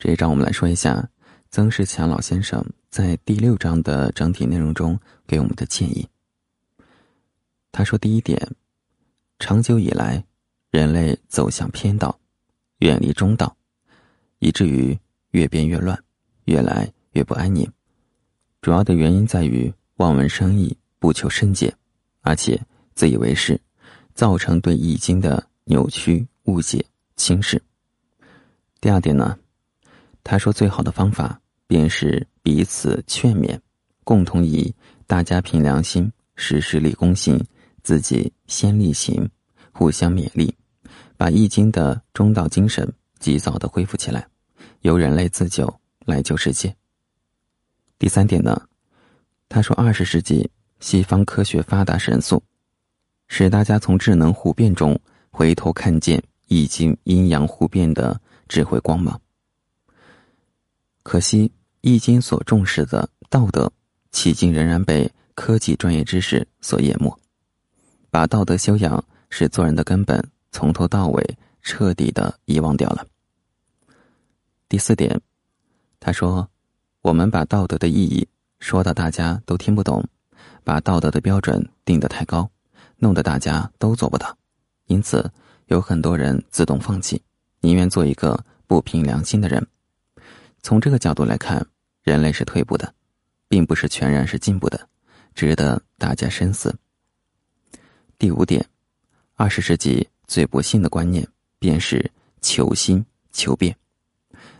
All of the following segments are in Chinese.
这一章我们来说一下曾仕强老先生在第六章的整体内容中给我们的建议。他说：“第一点，长久以来，人类走向偏道，远离中道，以至于越变越乱，越来越不安宁。主要的原因在于望文生义，不求甚解，而且自以为是，造成对《易经》的扭曲、误解、轻视。第二点呢，他说最好的方法便是彼此劝勉，共同以大家凭良心，实施立功行。”自己先力行，互相勉励，把《易经》的中道精神及早的恢复起来，由人类自救来救世界。第三点呢，他说二十世纪西方科学发达神速，使大家从智能互变中回头看见《易经》阴阳互变的智慧光芒。可惜《易经》所重视的道德，迄今仍然被科技专业知识所淹没。把道德修养是做人的根本，从头到尾彻底的遗忘掉了。第四点，他说：“我们把道德的意义说到大家都听不懂，把道德的标准定得太高，弄得大家都做不到，因此有很多人自动放弃，宁愿做一个不凭良心的人。从这个角度来看，人类是退步的，并不是全然是进步的，值得大家深思。”第五点，二十世纪最不幸的观念便是求新求变，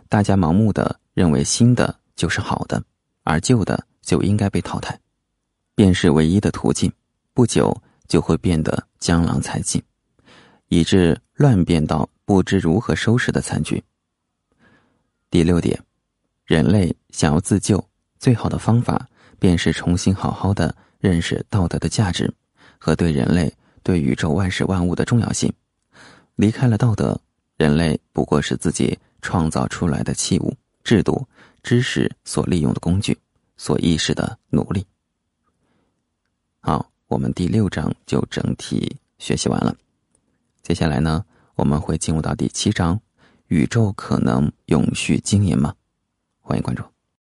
大家盲目的认为新的就是好的，而旧的就应该被淘汰，便是唯一的途径，不久就会变得江郎才尽，以致乱变到不知如何收拾的惨局。第六点，人类想要自救，最好的方法便是重新好好的认识道德的价值。和对人类、对宇宙万事万物的重要性，离开了道德，人类不过是自己创造出来的器物、制度、知识所利用的工具，所意识的奴隶。好，我们第六章就整体学习完了。接下来呢，我们会进入到第七章：宇宙可能永续经营吗？欢迎关注。